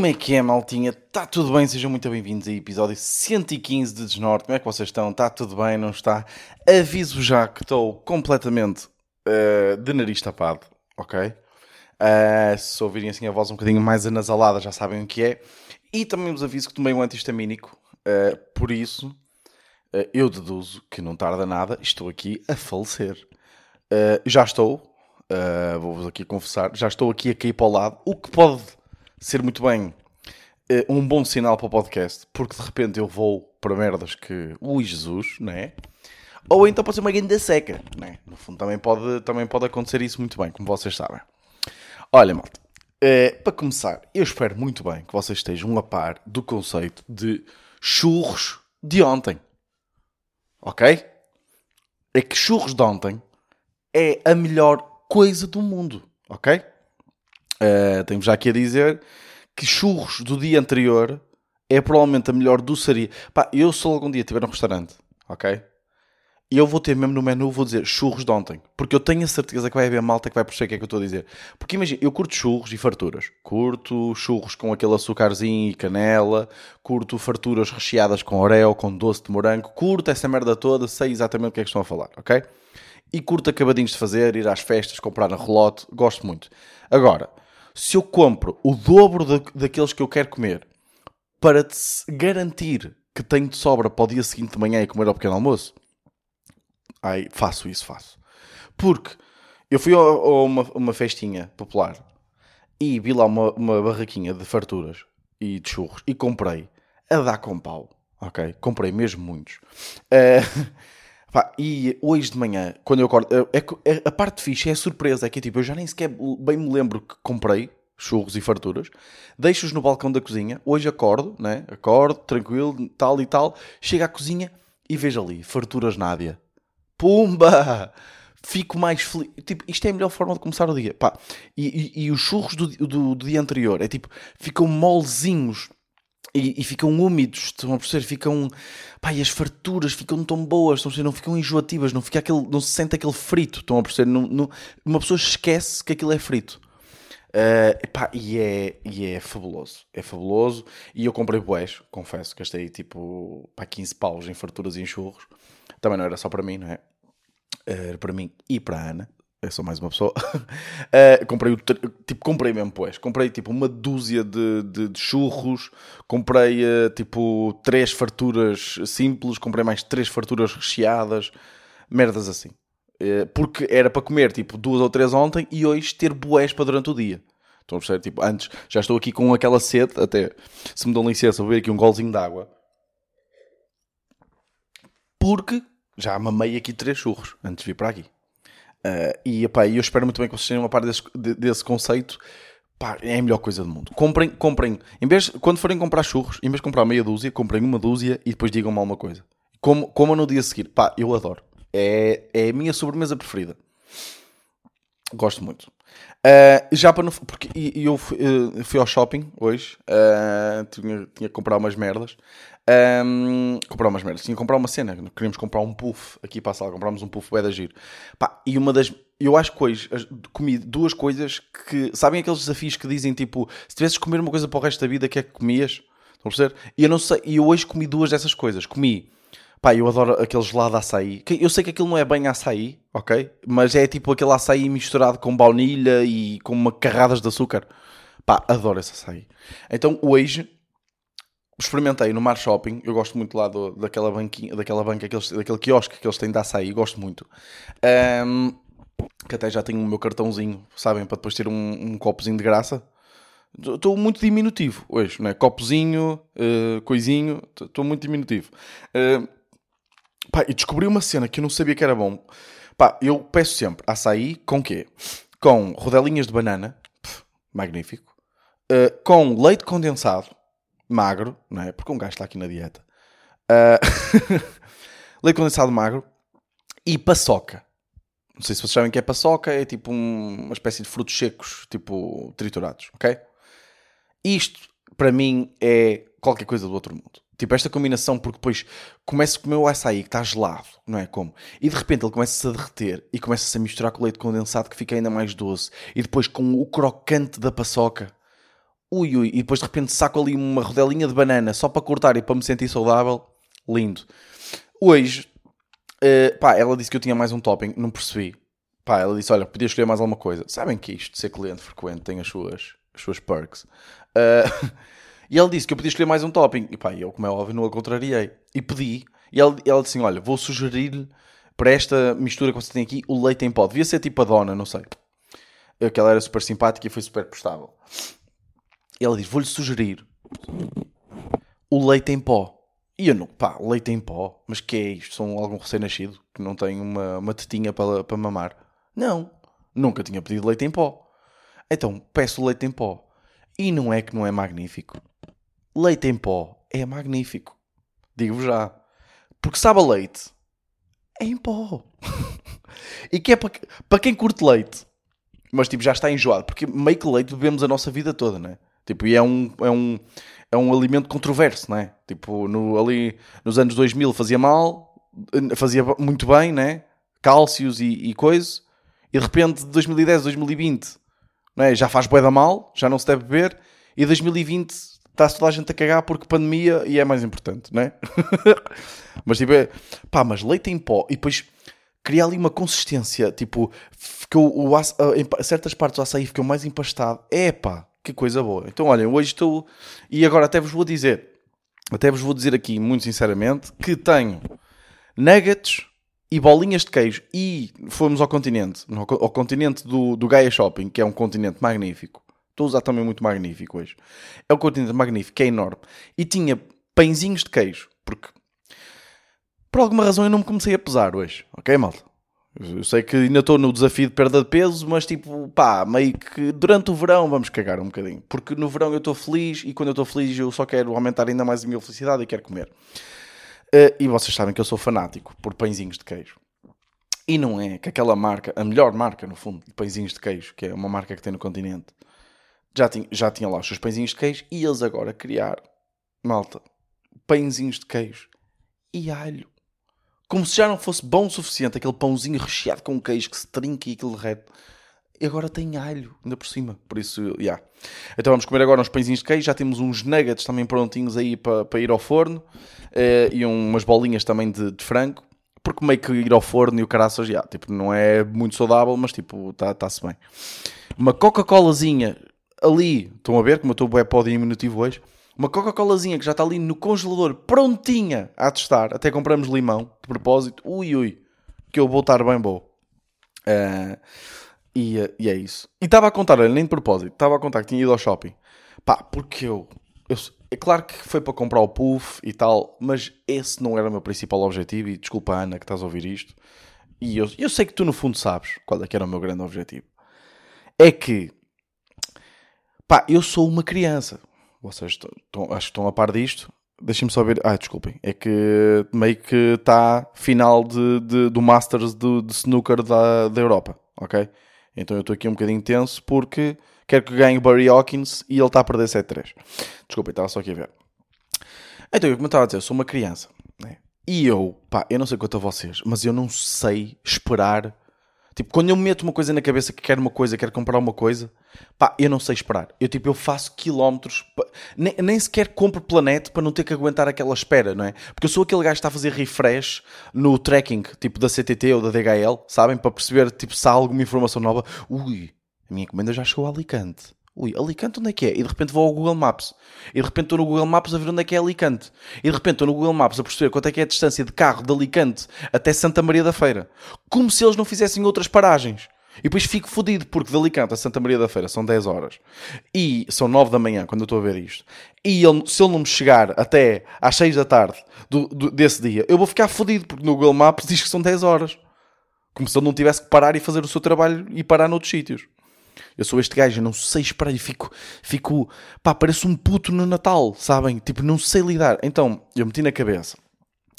Como é que é, maltinha? Está tudo bem? Sejam muito bem-vindos a episódio 115 de Desnorte. Como é que vocês estão? Está tudo bem? Não está? Aviso já que estou completamente uh, de nariz tapado, ok? Uh, se ouvirem assim a voz um bocadinho mais anasalada, já sabem o que é. E também vos aviso que tomei um antihistamínico, uh, por isso eu deduzo que não tarda nada, estou aqui a falecer. já estou, vou-vos aqui confessar, já estou aqui a cair para o lado, o que pode ser muito bem um bom sinal para o podcast, porque de repente eu vou para merdas que. Ui, Jesus, não é? Ou então pode ser uma grande seca, não é? No fundo também pode, também pode acontecer isso muito bem, como vocês sabem. Olha, malta, uh, para começar, eu espero muito bem que vocês estejam a par do conceito de churros de ontem. Ok? É que churros de ontem é a melhor coisa do mundo, ok? Uh, tenho já aqui a dizer que churros do dia anterior é provavelmente a melhor doçaria. Pá, eu se algum dia estiver num restaurante, ok? Eu vou ter mesmo no menu, vou dizer churros de ontem. Porque eu tenho a certeza que vai haver malta que vai perceber o que é que eu estou a dizer. Porque imagina, eu curto churros e farturas. Curto churros com aquele açucarzinho e canela. Curto farturas recheadas com oreo, com doce de morango. Curto essa merda toda, sei exatamente o que é que estão a falar, ok? E curto acabadinhos de fazer, ir às festas, comprar na relote. Gosto muito. Agora, se eu compro o dobro da, daqueles que eu quero comer para garantir que tenho de sobra para o dia seguinte de manhã e comer ao pequeno almoço, aí faço isso, faço. Porque eu fui a, a uma, uma festinha popular e vi lá uma, uma barraquinha de farturas e de churros e comprei a dar com pau. Ok? Comprei mesmo muitos. Uh, Pá, e hoje de manhã, quando eu acordo, é, é, a parte fixe é a surpresa, é que tipo, eu já nem sequer bem me lembro que comprei churros e farturas, deixo-os no balcão da cozinha, hoje acordo, né? acordo, tranquilo, tal e tal, chego à cozinha e vejo ali, farturas Nádia. Pumba! Fico mais feliz. Tipo, isto é a melhor forma de começar o dia. Pá, e, e, e os churros do, do, do dia anterior, é tipo, ficam molezinhos e, e, ficam úmidos, estão a perceber? Ficam. Pá, e as farturas ficam tão boas, estão a perceber? não ficam enjoativas, não, fica aquele, não se sente aquele frito, estão a perceber? Não, não, uma pessoa esquece que aquilo é frito. Uh, pá, e, é, e é fabuloso, é fabuloso. E eu comprei boés, confesso, gastei tipo pá, 15 paus em farturas e em churros. Também não era só para mim, não é? Era para mim e para a Ana é só mais uma pessoa. uh, comprei, tipo, comprei mesmo, pois. Comprei tipo uma dúzia de, de, de churros, comprei uh, tipo três farturas simples, comprei mais três farturas recheadas, merdas assim. Uh, porque era para comer tipo duas ou três ontem e hoje ter boés para durante o dia. Estão a perceber? Tipo, antes já estou aqui com aquela sede, até se me dão licença, vou ver aqui um golzinho de água. Porque já mamei aqui três churros antes de vir para aqui. Uh, e epá, eu espero muito bem que vocês tenham uma parte desse, desse conceito. Pá, é a melhor coisa do mundo. Comprem, comprem. Em vez, quando forem comprar churros, em vez de comprar meia dúzia, comprem uma dúzia e depois digam-me alguma coisa. Como, como no dia a seguir. Pá, eu adoro. É, é a minha sobremesa preferida. Gosto muito. Uh, já para não. Porque eu fui, uh, fui, ao shopping hoje. Uh, tinha, tinha que comprar umas merdas. Um, comprar umas merdas. Tinha que comprar uma cena. Queríamos comprar um puff aqui para a sala. Comprámos um puff bué da giro. Pá, e uma das... Eu acho que hoje comi duas coisas que... Sabem aqueles desafios que dizem tipo... Se tivesses de comer uma coisa para o resto da vida, o que é que comias? Estão a perceber? E eu não sei... E eu hoje comi duas dessas coisas. Comi... Pá, eu adoro aquele gelado açaí. Eu sei que aquilo não é bem açaí, ok? Mas é tipo aquele açaí misturado com baunilha e com uma carradas de açúcar. Pá, adoro esse açaí. Então hoje experimentei no Mar Shopping, eu gosto muito lá do, daquela banquinha, daquela banca, daquele quiosque que eles têm de açaí, gosto muito. Um, que até já tenho o meu cartãozinho, sabem, para depois ter um, um copozinho de graça. Estou muito diminutivo hoje, né? Copozinho, uh, coisinho, estou muito diminutivo. Uh, pá, e descobri uma cena que eu não sabia que era bom. Pá, eu peço sempre açaí com quê? Com rodelinhas de banana, magnífico. Uh, com leite condensado, magro, não é? Porque um gajo está aqui na dieta. Uh, leite condensado magro e paçoca. Não sei se vocês sabem o que é paçoca, é tipo um, uma espécie de frutos secos, tipo triturados, ok? Isto, para mim, é qualquer coisa do outro mundo. Tipo, esta combinação, porque depois começa a comer o açaí que está gelado, não é como? E de repente ele começa -se a derreter e começa-se a misturar com o leite condensado que fica ainda mais doce. E depois com o crocante da paçoca Ui, ui. E depois de repente saco ali uma rodelinha de banana só para cortar e para me sentir saudável. Lindo. Hoje, uh, pá, ela disse que eu tinha mais um topping. Não percebi. Pá, ela disse, olha, podia escolher mais alguma coisa. Sabem que isto, ser cliente frequente, tem as suas, as suas perks. Uh, e ela disse que eu podia escolher mais um topping. E pá, eu, como é óbvio, não a contrariei. E pedi. E ela, ela disse assim, olha, vou sugerir-lhe para esta mistura que você tem aqui o leite em pó. Devia ser tipo a dona, não sei. Aquela era super simpática e foi super prestável. Ela diz, vou-lhe sugerir o leite em pó. E eu não, pá, leite em pó? Mas que é isto? São algum recém-nascido que não tem uma, uma tetinha para, para mamar? Não, nunca tinha pedido leite em pó. Então peço leite em pó. E não é que não é magnífico. Leite em pó é magnífico. Digo-vos já. Porque sabe a leite. É em pó. e que é para, para quem curte leite. Mas tipo, já está enjoado. Porque meio que leite bebemos a nossa vida toda, né? Tipo, e é um, é um, é um alimento controverso, né? Tipo, no, ali nos anos 2000 fazia mal, fazia muito bem, né? Cálcios e, e coisa e de repente 2010, 2020 não é? já faz bué da mal, já não se deve beber, e 2020 está-se toda a gente a cagar porque pandemia e é mais importante, não é? mas tipo, é, pá, mas leite em pó, e depois cria ali uma consistência, tipo, ficou o, o em certas partes do açaí ficou mais empastado, é pá, que coisa boa. Então olhem, hoje estou, e agora até vos vou dizer, até vos vou dizer aqui muito sinceramente, que tenho nuggets e bolinhas de queijo. E fomos ao continente, ao continente do, do Gaia Shopping, que é um continente magnífico. Estou a usar também muito magnífico hoje. É um continente magnífico, é enorme. E tinha pãezinhos de queijo, porque por alguma razão eu não me comecei a pesar hoje, ok, malta? Eu sei que ainda estou no desafio de perda de peso, mas tipo, pá, meio que durante o verão vamos cagar um bocadinho. Porque no verão eu estou feliz e quando eu estou feliz eu só quero aumentar ainda mais a minha felicidade e quero comer. Uh, e vocês sabem que eu sou fanático por pãezinhos de queijo. E não é que aquela marca, a melhor marca no fundo, de pãezinhos de queijo, que é uma marca que tem no continente, já tinha, já tinha lá os seus pãezinhos de queijo e eles agora criaram, malta, pãezinhos de queijo e alho. Como se já não fosse bom o suficiente aquele pãozinho recheado com queijo que se trinca e aquilo derrete. E agora tem alho, ainda por cima. Por isso, já. Yeah. Então vamos comer agora uns pãezinhos de queijo. Já temos uns nuggets também prontinhos aí para, para ir ao forno. Uh, e umas bolinhas também de, de, frango. Porque meio que ir ao forno e o caraças, já. Tipo, não é muito saudável, mas tipo, está-se bem. Uma Coca-Colazinha ali. Estão a ver como eu estou bem para o diminutivo hoje? Uma Coca-Colazinha que já está ali no congelador, prontinha a testar. Até compramos limão, de propósito. Ui, ui. Que eu vou estar bem bom. Uh, e, e é isso. E estava a contar, nem de propósito, estava a contar que tinha ido ao shopping. Pá, porque eu, eu. É claro que foi para comprar o puff e tal, mas esse não era o meu principal objetivo. E desculpa, Ana, que estás a ouvir isto. E eu, eu sei que tu, no fundo, sabes qual é que era o meu grande objetivo. É que. Pá, eu sou uma criança. Vocês estão, acho que estão a par disto. Deixem-me só ver. Ah, desculpem. É que meio que está final de, de, do Masters de, de snooker da, da Europa. Ok? Então eu estou aqui um bocadinho tenso porque quero que ganhe Barry Hawkins e ele está a perder 7-3. Desculpa, estava só aqui a ver. Então, como eu estava a dizer, eu sou uma criança. Né? E eu, pá, eu não sei quanto a vocês, mas eu não sei esperar Tipo, quando eu meto uma coisa na cabeça que quero uma coisa, quero comprar uma coisa, pá, eu não sei esperar. Eu, tipo, eu faço quilómetros, pá, nem, nem sequer compro planeta para não ter que aguentar aquela espera, não é? Porque eu sou aquele gajo que está a fazer refresh no tracking, tipo, da CTT ou da DHL, sabem? Para perceber, tipo, se há alguma informação nova. Ui, a minha encomenda já chegou a Alicante. Ui, Alicante onde é que é? E de repente vou ao Google Maps. E de repente estou no Google Maps a ver onde é que é Alicante. E de repente estou no Google Maps a perceber quanto é que é a distância de carro de Alicante até Santa Maria da Feira. Como se eles não fizessem outras paragens. E depois fico fodido, porque de Alicante a Santa Maria da Feira são 10 horas. E são 9 da manhã, quando eu estou a ver isto. E ele, se ele não me chegar até às 6 da tarde do, do, desse dia, eu vou ficar fodido, porque no Google Maps diz que são 10 horas. Como se ele não tivesse que parar e fazer o seu trabalho e parar noutros sítios. Eu sou este gajo, eu não sei esperar e fico, fico, pá, pareço um puto no Natal, sabem? Tipo, não sei lidar. Então, eu meti na cabeça.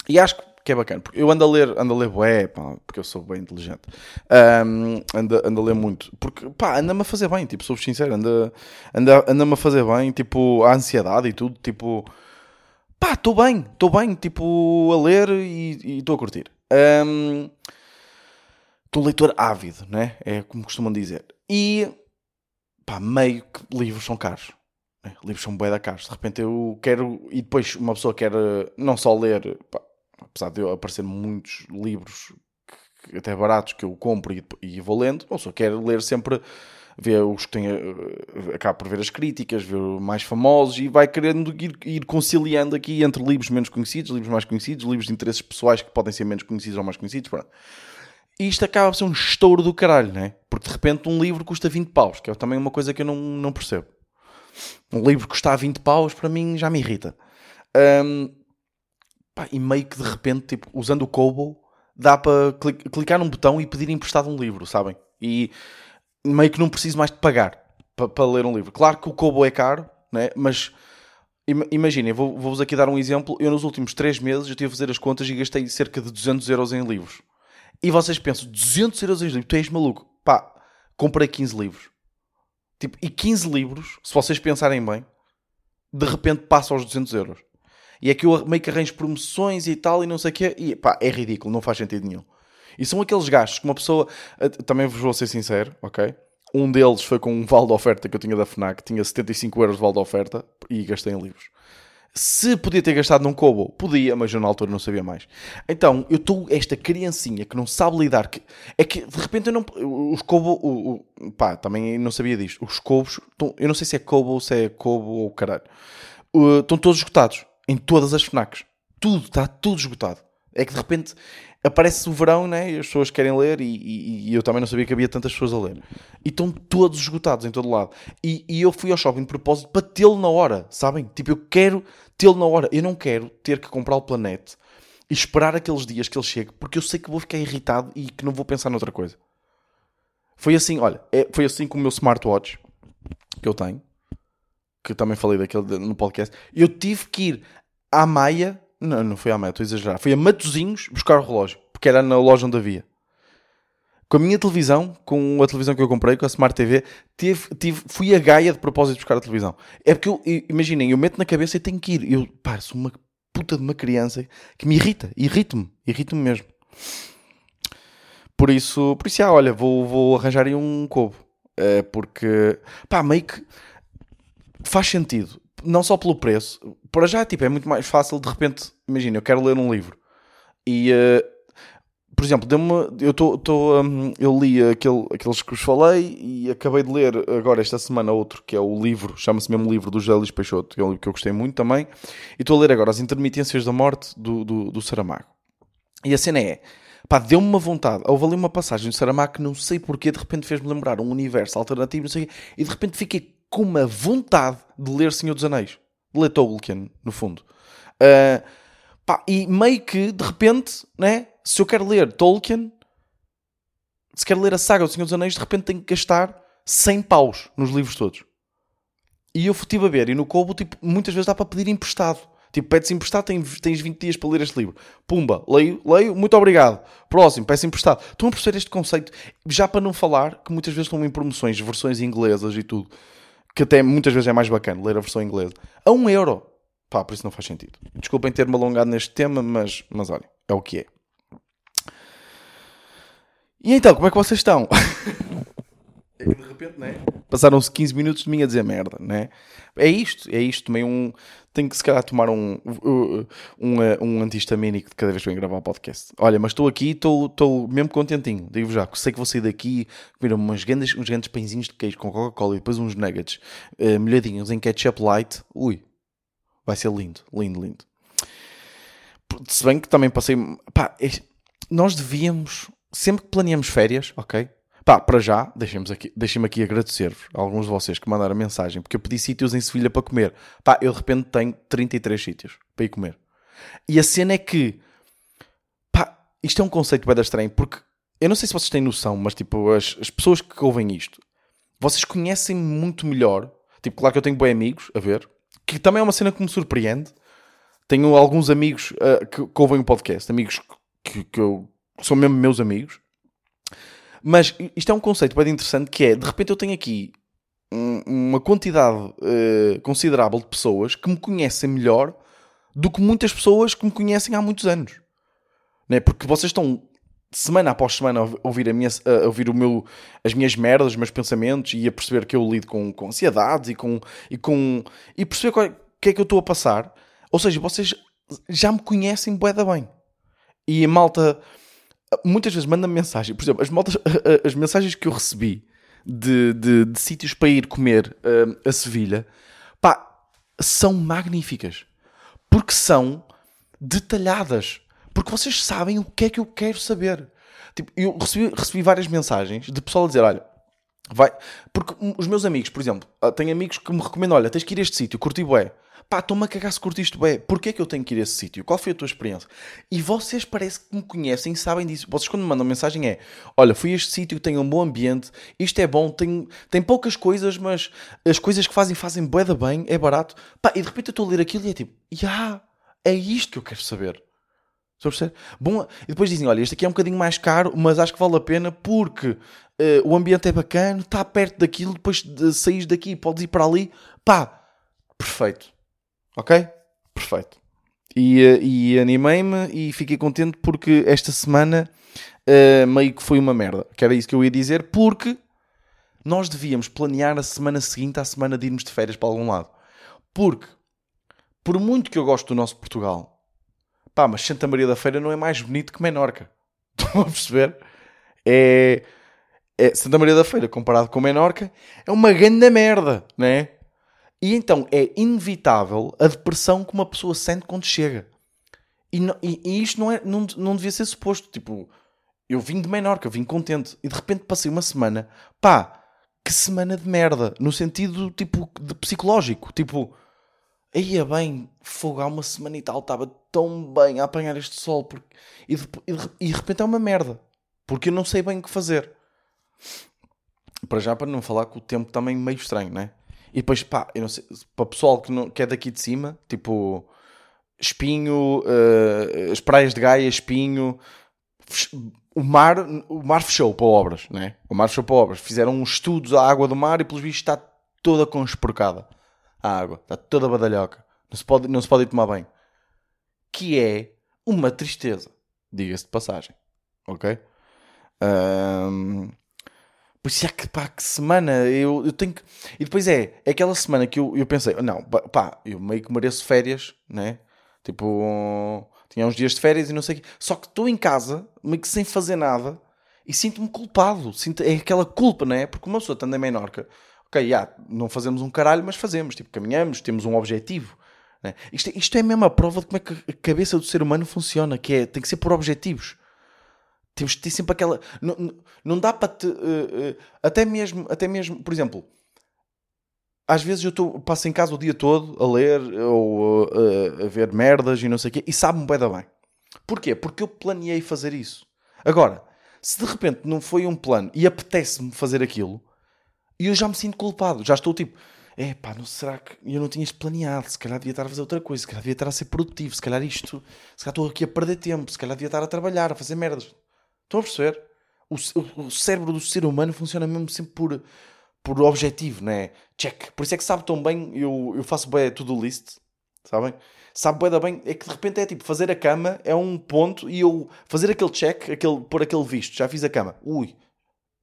E acho que é bacana, porque eu ando a ler, ando a ler bué, pá, porque eu sou bem inteligente. Um, ando, ando a ler muito, porque, pá, anda-me a fazer bem, tipo, sou sincero, anda, anda, anda-me a fazer bem, tipo, a ansiedade e tudo, tipo, pá, estou bem, estou bem, tipo, a ler e estou a curtir. Estou um, leitor ávido, né? É como costumam dizer. E pá, meio que livros são caros. Né? Livros são bué da caros. De repente eu quero. E depois uma pessoa quer eh, não só ler, pá, apesar de eu aparecer muitos livros que, até baratos que eu compro e, e vou lendo, uma pessoa quer ler sempre ver os que têm, eh, acaba por ver as críticas, ver mais famosos e vai querendo ir, ir, conciliando aqui entre livros menos conhecidos, livros mais conhecidos, livros de interesses pessoais que podem ser menos conhecidos ou mais conhecidos. Pronto. E isto acaba por ser um estouro do caralho, né? Porque de repente um livro custa 20 paus, que é também uma coisa que eu não, não percebo. Um livro custa 20 paus, para mim, já me irrita. Um, pá, e meio que de repente, tipo, usando o Kobo, dá para clicar num botão e pedir emprestado um livro, sabem? E meio que não preciso mais de pagar para, para ler um livro. Claro que o Kobo é caro, né? mas imaginem, vou-vos vou aqui dar um exemplo. Eu nos últimos 3 meses eu tive a fazer as contas e gastei cerca de 200 euros em livros. E vocês pensam, 200 euros em livros, tu és maluco. Pá, comprei 15 livros. Tipo, e 15 livros, se vocês pensarem bem, de repente passa aos 200 euros. E é que eu meio que arranjo promoções e tal e não sei o quê. E pá, é ridículo, não faz sentido nenhum. E são aqueles gastos que uma pessoa. Eh, também vos vou ser sincero, ok? Um deles foi com um vale de oferta que eu tinha da Fnac, tinha 75 euros de vale de oferta e gastei em livros. Se podia ter gastado num Kobo, podia, mas eu na altura não sabia mais. Então, eu estou esta criancinha que não sabe lidar, que, é que de repente eu não. Os Kobo. O, o, pá, também não sabia disto. Os Kobos, eu não sei se é Kobo, se é Kobo ou caralho. Uh, estão todos esgotados em todas as FNACs. Tudo, está tudo esgotado. É que de repente aparece o verão né, e as pessoas querem ler e, e, e, eu também não sabia que havia tantas pessoas a ler. E estão todos esgotados em todo lado. E, e eu fui ao shopping de propósito para tê-lo na hora, sabem? Tipo, eu quero tê-lo na hora. Eu não quero ter que comprar o Planete e esperar aqueles dias que ele chegue, porque eu sei que vou ficar irritado e que não vou pensar noutra coisa. Foi assim, olha, é, foi assim com o meu smartwatch que eu tenho, que eu também falei daquele no podcast. Eu tive que ir à Maia não, não foi à Maia, estou a exagerar. Foi a Matozinhos buscar o relógio, porque era na loja onde havia. Com a minha televisão, com a televisão que eu comprei, com a Smart TV, tive, tive, fui a Gaia de propósito buscar a televisão. É porque, eu, imaginem, eu meto na cabeça e tenho que ir. Eu, sou uma puta de uma criança que me irrita, irrita-me, irrita-me mesmo. Por isso, por isso, ah, olha, vou, vou arranjar aí um cobo. É, porque, pá, meio que faz sentido não só pelo preço, para já tipo, é muito mais fácil de repente, imagina, eu quero ler um livro e uh, por exemplo, eu, tô, tô um, eu li aquele, aqueles que vos falei e acabei de ler agora esta semana outro que é o livro, chama-se mesmo livro do José Peixoto, que é um livro que eu gostei muito também, e estou a ler agora As Intermitências da Morte do, do, do Saramago. E a cena é, pá, deu-me uma vontade. Houve ali uma passagem do Saramago que não sei porquê, de repente fez-me lembrar um universo alternativo, não sei, e de repente fiquei com uma vontade de ler Senhor dos Anéis. De ler Tolkien, no fundo. Uh, pá, e meio que, de repente, né, se eu quero ler Tolkien, se quero ler a saga do Senhor dos Anéis, de repente tenho que gastar 100 paus nos livros todos. E eu estive a ver, e no Kobo, tipo, muitas vezes dá para pedir emprestado. Tipo, pedes emprestado, tens 20 dias para ler este livro. Pumba, leio, leio, muito obrigado. Próximo, peço emprestado. Estão a perceber este conceito? Já para não falar que muitas vezes estão em promoções, versões inglesas e tudo que até muitas vezes é mais bacana ler a versão inglesa, a um euro. Pá, por isso não faz sentido. Desculpem ter-me alongado neste tema, mas, mas olha, é o que é. E então, como é que vocês estão? de repente, né? Passaram-se 15 minutos de mim a dizer merda, né? É isto, é isto. Tomei um. Tenho que se calhar tomar um, um, um, um antihistamínico de cada vez que venho gravar o podcast. Olha, mas estou aqui, estou, estou mesmo contentinho. Digo já, sei que vou sair daqui, comer umas grandes, uns grandes pãezinhos de queijo com Coca-Cola e depois uns nuggets uh, molhadinhos em ketchup light. Ui, vai ser lindo, lindo, lindo. Se bem que também passei. Pá, nós devíamos, sempre que planeamos férias, ok? Pá, para já, deixem-me aqui, deixem aqui agradecer-vos a alguns de vocês que mandaram mensagem, porque eu pedi sítios em Sevilha para comer. Pá, eu de repente tenho 33 sítios para ir comer. E a cena é que, pá, isto é um conceito bem estranho, porque eu não sei se vocês têm noção, mas tipo, as, as pessoas que ouvem isto, vocês conhecem muito melhor. Tipo, claro que eu tenho bons amigos, a ver, que também é uma cena que me surpreende. Tenho alguns amigos uh, que, que ouvem o podcast, amigos que, que, eu, são mesmo meus amigos mas isto é um conceito bem interessante que é, de repente eu tenho aqui uma quantidade uh, considerável de pessoas que me conhecem melhor do que muitas pessoas que me conhecem há muitos anos. Não é? Porque vocês estão semana após semana a ouvir, a minha, a ouvir o meu, as minhas merdas, os meus pensamentos e a perceber que eu lido com, com ansiedades e com. e, com, e perceber o que é que eu estou a passar. Ou seja, vocês já me conhecem bué da bem. E a malta muitas vezes manda-me mensagem. Por exemplo, as, maltas, as mensagens que eu recebi de, de, de sítios para ir comer uh, a Sevilha, pá, são magníficas. Porque são detalhadas. Porque vocês sabem o que é que eu quero saber. Tipo, eu recebi, recebi várias mensagens de pessoal a dizer: olha, vai. Porque os meus amigos, por exemplo, ah, tenho amigos que me recomendam: olha, tens que ir a este sítio, curti bué. Pá, estou-me a cagar se bem. Porquê é que eu tenho que ir a esse sítio? Qual foi a tua experiência? E vocês parece que me conhecem sabem disso. Vocês quando me mandam mensagem é olha, fui a este sítio, tem um bom ambiente, isto é bom, tem, tem poucas coisas, mas as coisas que fazem, fazem bué da bem, é barato. Pá, e de repente eu estou a ler aquilo e é tipo, já, yeah, é isto que eu quero saber. Bom, e depois dizem, olha, este aqui é um bocadinho mais caro, mas acho que vale a pena porque uh, o ambiente é bacana, está perto daquilo, depois de sair daqui podes ir para ali. Pá, perfeito. Ok? Perfeito. E, eh, e animei-me e fiquei contente porque esta semana uh, meio que foi uma merda. Que era isso que eu ia dizer, porque nós devíamos planear a semana seguinte à semana de irmos de férias para algum lado. Porque, por muito que eu gosto do nosso Portugal, pá, mas Santa Maria da Feira não é mais bonito que Menorca. Estão a perceber? É, é, Santa Maria da Feira comparado com Menorca é uma grande merda, não é? E então é inevitável a depressão que uma pessoa sente quando chega. E, e, e isto não, é, não, não devia ser suposto. Tipo, eu vim de Menorca, eu vim contente. E de repente passei uma semana. Pá, que semana de merda. No sentido, tipo, de psicológico. Tipo, é bem, fogo, há uma semana e tal, estava tão bem a apanhar este sol. Porque... E, de, e, de, repente é uma merda. Porque eu não sei bem o que fazer. Para já, para não falar que o tempo também é meio estranho, não é? E depois, pá, eu não sei, para o pessoal que, não, que é daqui de cima, tipo Espinho, uh, as praias de Gaia, Espinho, o mar, o mar fechou para obras, né? O mar fechou para obras. Fizeram estudos à água do mar e, pelos vistos, está toda conspurcada. A água, está toda badalhoca. Não se pode, não se pode ir tomar bem. Que é uma tristeza, diga-se de passagem. Ok? Um, por isso é que, pá, que semana eu, eu tenho que. E depois é, é aquela semana que eu, eu pensei, não, pá, eu meio que mereço férias, né? Tipo, tinha uns dias de férias e não sei o quê. Só que estou em casa, meio que sem fazer nada, e sinto-me culpado. Sinto, é aquela culpa, não é? Porque uma pessoa estando em Menorca, ok, já, não fazemos um caralho, mas fazemos. Tipo, caminhamos, temos um objetivo. Né? Isto, é, isto é mesmo a prova de como é que a cabeça do ser humano funciona, que é, tem que ser por objetivos. Temos de ter sempre aquela. Não, não dá para te. Uh, uh, até, mesmo, até mesmo, por exemplo, às vezes eu tô, passo em casa o dia todo a ler ou uh, a ver merdas e não sei o quê e sabe-me bem da bem. Porquê? Porque eu planeei fazer isso. Agora, se de repente não foi um plano e apetece-me fazer aquilo, e eu já me sinto culpado, já estou tipo, é pá, não será que eu não tinha isto planeado? Se calhar devia estar a fazer outra coisa, se calhar devia estar a ser produtivo, se calhar isto, se calhar estou aqui a perder tempo, se calhar devia estar a trabalhar, a fazer merdas. Estão a perceber? O, o, o, cérebro do ser humano funciona mesmo sempre por, por objetivo, não é? Check. Por isso é que sabe tão bem, eu, eu faço bem tudo list, sabem? Sabe bem bem, é que de repente é tipo, fazer a cama é um ponto e eu fazer aquele check, aquele, pôr aquele visto, já fiz a cama. Ui,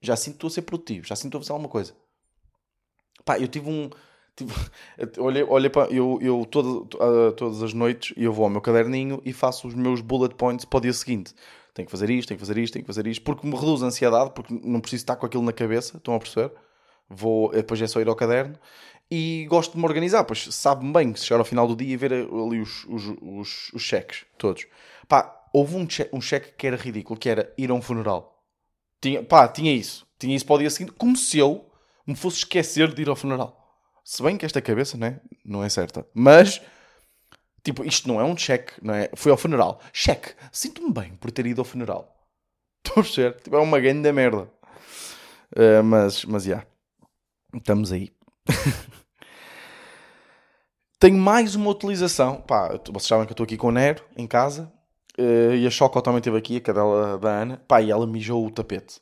já sinto a ser produtivo, já sinto a fazer alguma coisa. Pá, eu tive um... Olhei, olhei para... Eu, eu todo, uh, todas as noites eu vou ao meu caderninho e faço os meus bullet points para o dia seguinte tenho que fazer isto, tenho que fazer isto, tenho que fazer isto, porque me reduz a ansiedade, porque não preciso estar com aquilo na cabeça, estão a perceber? Vou, depois é só ir ao caderno e gosto de me organizar, pois sabe-me bem que chegar ao final do dia e ver ali os, os, os, os cheques todos. Pá, houve um, cheque, um cheque que era ridículo, que era ir a um funeral. Tinha, pá, tinha isso. Tinha isso para o dia seguinte, como se eu me fosse esquecer de ir ao funeral. Se bem que esta cabeça, né, não é certa. Mas Tipo, isto não é um cheque, não é? Fui ao funeral. Cheque. Sinto-me bem por ter ido ao funeral. Estou a ser. Tipo, é uma grande merda. Uh, mas, mas, já. Yeah. Estamos aí. Tenho mais uma utilização. Pá, vocês sabem que eu estou aqui com o Nero, em casa. Uh, e a Choco também esteve aqui, a cadela da Ana. Pá, e ela mijou o tapete.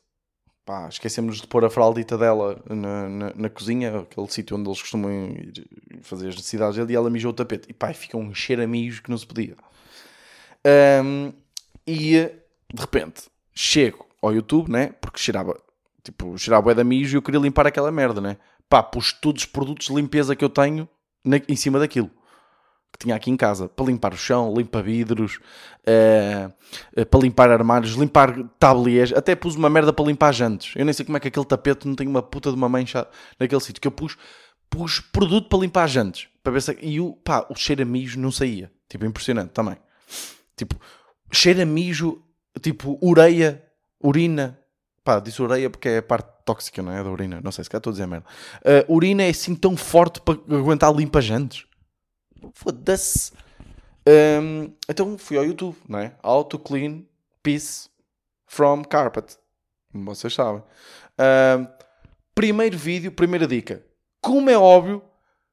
Pá, esquecemos de pôr a fraldita dela na, na, na cozinha, aquele sítio onde eles costumam ir fazer as necessidades dele, e ela mijou o tapete. E pá, fica um cheiro a mijo que não se podia. Um, e de repente, chego ao YouTube, né? Porque cheirava, tipo, cheirava da mijo e eu queria limpar aquela merda, né? Pá, pus todos os produtos de limpeza que eu tenho na, em cima daquilo que tinha aqui em casa para limpar o chão, limpar vidros, uh, uh, para limpar armários, limpar tabliers, até pus uma merda para limpar jantes. Eu nem sei como é que aquele tapete não tem uma puta de uma mancha naquele sítio que eu pus, pus produto para limpar jantes, para ver se e o pá, o cheiro a mijo não saía. Tipo, impressionante também. Tipo, cheiro a mijo, tipo, ureia, urina. Pá, disse ureia porque é a parte tóxica, não é? Da urina. Não sei se cá estou a dizer merda. Uh, urina é assim tão forte para aguentar limpa jantes. Foda-se. Um, então fui ao YouTube, não é? How to clean piece from carpet. Vocês sabem. Um, primeiro vídeo, primeira dica. Como é óbvio,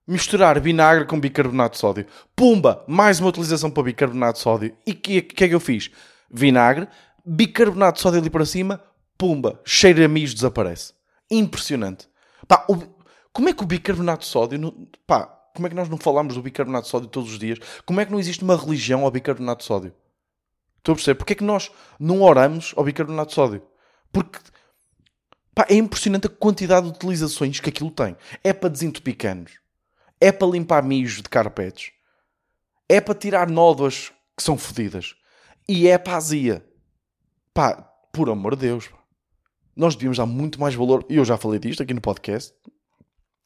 misturar vinagre com bicarbonato de sódio. Pumba! Mais uma utilização para bicarbonato de sódio. E o que, que é que eu fiz? Vinagre, bicarbonato de sódio ali para cima, pumba! Cheiro a mijo desaparece. Impressionante. Pá, o, como é que o bicarbonato de sódio... Pá, como é que nós não falamos do bicarbonato de sódio todos os dias? Como é que não existe uma religião ao bicarbonato de sódio? Estou a perceber? Porquê é que nós não oramos ao bicarbonato de sódio? Porque pá, é impressionante a quantidade de utilizações que aquilo tem. É para desentupir canos. É para limpar mijo de carpetes. É para tirar nódoas que são fodidas. E é para azia. Pá, por amor de Deus. Nós devíamos dar muito mais valor. E eu já falei disto aqui no podcast.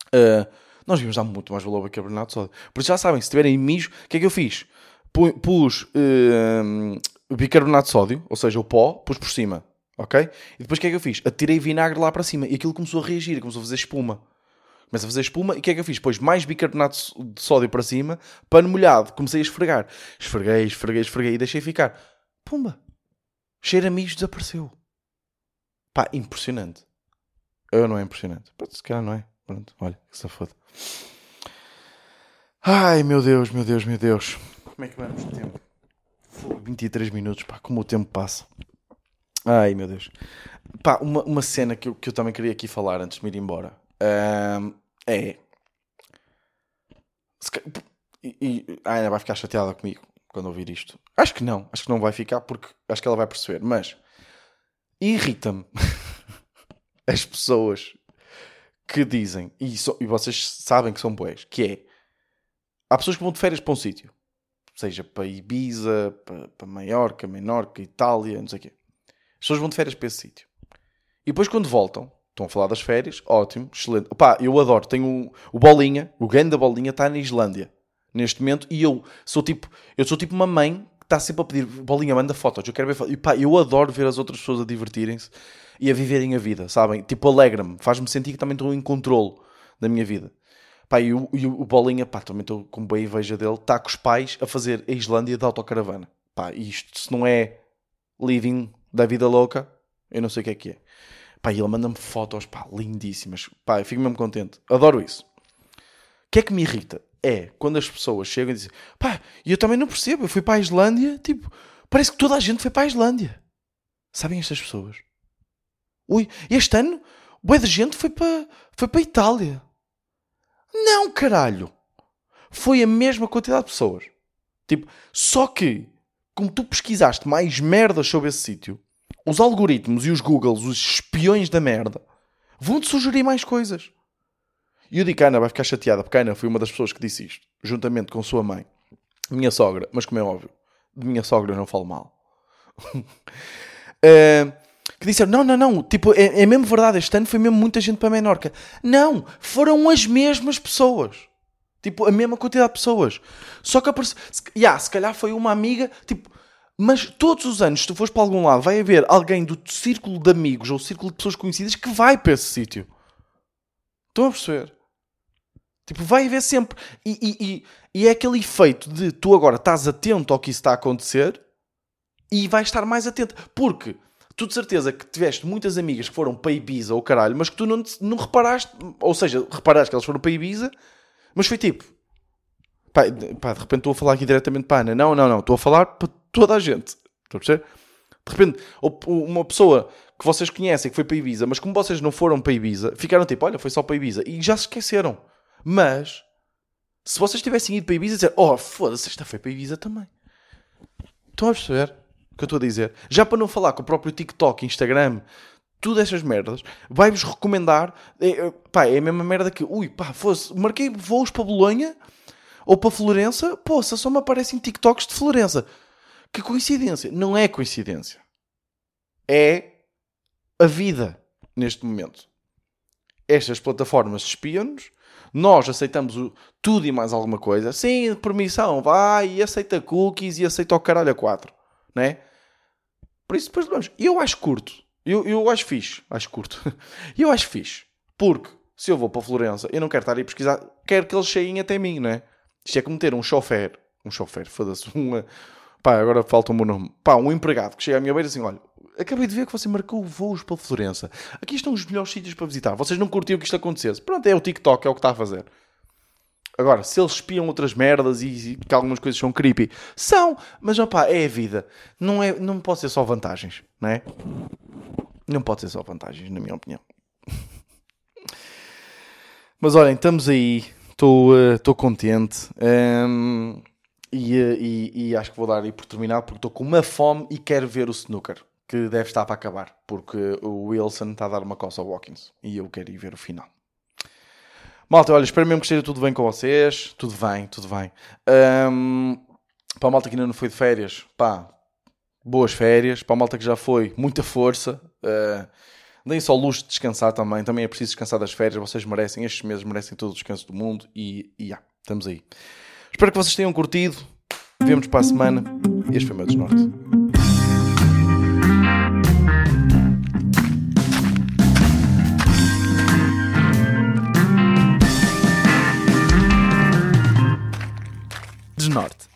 Uh, nós devíamos dar muito mais valor ao bicarbonato de sódio. Por isso já sabem, se tiverem mijo, o que é que eu fiz? Pus uh, bicarbonato de sódio, ou seja, o pó, pus por cima, ok? E depois o que é que eu fiz? Atirei vinagre lá para cima e aquilo começou a reagir, começou a fazer espuma. Começa a fazer espuma e o que é que eu fiz? Pus mais bicarbonato de sódio para cima, pano molhado, comecei a esfregar. Esfreguei, esfreguei, esfreguei e deixei ficar. Pumba! Cheiro a mijo desapareceu. Pá, impressionante. Eu não é impressionante. Pode se calhar não é. Pronto, olha, que se foda. Ai, meu Deus, meu Deus, meu Deus. Como é que vamos de tempo? 23 minutos, pá, como o tempo passa. Ai, meu Deus. Pá, uma, uma cena que eu, que eu também queria aqui falar antes de me ir embora um, é. E, e a Ana vai ficar chateada comigo quando ouvir isto. Acho que não, acho que não vai ficar porque acho que ela vai perceber, mas irrita-me as pessoas que dizem, e, so, e vocês sabem que são boés, que é há pessoas que vão de férias para um sítio, seja para Ibiza, para, para Maiorca, Menorca, Itália, não sei o quê. As pessoas vão de férias para esse sítio. E depois quando voltam, estão a falar das férias, ótimo, excelente. Opá, eu adoro, tenho o, o Bolinha, o grande da Bolinha está na Islândia, neste momento, e eu sou tipo, eu sou tipo uma mãe que está sempre a pedir, Bolinha, manda fotos, eu quero ver fotos. E pá, eu adoro ver as outras pessoas a divertirem-se e a viverem a vida, sabem? Tipo, alegra-me, faz-me sentir que também estou em controle da minha vida. Pá, e o, e o Bolinha, pá, também estou com bem inveja dele, está com os pais a fazer a Islândia de autocaravana. Pá, isto se não é living da vida louca, eu não sei o que é que é. Pá, e ele manda-me fotos, pá, lindíssimas. Pá, eu fico mesmo contente. Adoro isso. O que é que me irrita? É quando as pessoas chegam e dizem, pá, e eu também não percebo, eu fui para a Islândia, tipo, parece que toda a gente foi para a Islândia. Sabem estas pessoas? Ui, este ano, boa de gente foi para, foi para Itália. Não, caralho! Foi a mesma quantidade de pessoas. Tipo, só que, como tu pesquisaste mais merdas sobre esse sítio, os algoritmos e os Googles, os espiões da merda, vão-te sugerir mais coisas. E eu digo que a Ana vai ficar chateada, porque a Ana foi uma das pessoas que disse isto, juntamente com sua mãe, minha sogra, mas como é óbvio, de minha sogra eu não falo mal. uh, que disseram: não, não, não, tipo, é, é mesmo verdade, este ano foi mesmo muita gente para Menorca. Não, foram as mesmas pessoas. Tipo, a mesma quantidade de pessoas. Só que apareceu. Yeah, se calhar foi uma amiga, tipo. Mas todos os anos, se tu fores para algum lado, vai haver alguém do círculo de amigos ou círculo de pessoas conhecidas que vai para esse sítio. Estão a perceber? Tipo, vai haver sempre. E, e, e, e, é aquele efeito de tu agora estás atento ao que isso está a acontecer e vais estar mais atento. Porque tu de certeza que tiveste muitas amigas que foram para Ibiza ou caralho, mas que tu não, não reparaste, ou seja, reparaste que elas foram para Ibiza, mas foi tipo, pá, pá, de repente estou a falar aqui diretamente para a Ana, não, não, não, estou a falar para toda a gente, estou a perceber? De repente, uma pessoa que vocês conhecem que foi para Ibiza, mas como vocês não foram para Ibiza, ficaram tipo, olha, foi só para Ibiza, e já se esqueceram. Mas, se vocês tivessem ido para Ibiza, dizer, oh, foda-se, esta foi para Ibiza também. Estão a perceber? Que eu estou a dizer. Já para não falar com o próprio TikTok, Instagram, tudo essas merdas, vai-vos recomendar. É, é, pá, é a mesma merda que, ui, pá, fosse, marquei voos para Bolonha ou para Florença, poça, só me aparecem TikToks de Florença. Que coincidência. Não é coincidência. É a vida neste momento. Estas plataformas espiam-nos, nós aceitamos o, tudo e mais alguma coisa. Sim, permissão, vai e aceita cookies e aceita o caralho a 4, né? Por isso depois vamos. Eu acho curto. Eu, eu acho fixe. Acho curto. eu acho fixe. Porque se eu vou para Florença, eu não quero estar aí a pesquisar. Quero que eles cheguem até mim, não é? Isto é como ter um chofer. Um chofer, foda-se. Uma... Pá, agora falta o meu nome. Pá, um empregado que chega à minha beira assim: olha, acabei de ver que você marcou voos para Florença. Aqui estão os melhores sítios para visitar. Vocês não curtiam que isto acontecesse. Pronto, é o TikTok, é o que está a fazer. Agora, se eles espiam outras merdas e, e que algumas coisas são creepy, são, mas opá, é a vida. Não, é, não pode ser só vantagens, não é? Não pode ser só vantagens, na minha opinião. mas olhem, estamos aí, estou uh, contente. Um, e, eh, e, e, acho que vou dar aí por terminado porque estou com uma fome e quero ver o snooker que deve estar para acabar porque o Wilson está a dar uma coça ao Watkins e eu quero ir ver o final. Malta, olha, espero mesmo que esteja tudo bem com vocês. Tudo bem, tudo bem. Um, para a malta que ainda não foi de férias, pá, boas férias. Para a malta que já foi, muita força. Uh, deem só luxo de descansar também. Também é preciso descansar das férias. Vocês merecem, estes meses merecem todo o descanso do mundo. E, e yeah, estamos aí. Espero que vocês tenham curtido. Vemos para a semana. Este foi o meu desnorte. Desnorte.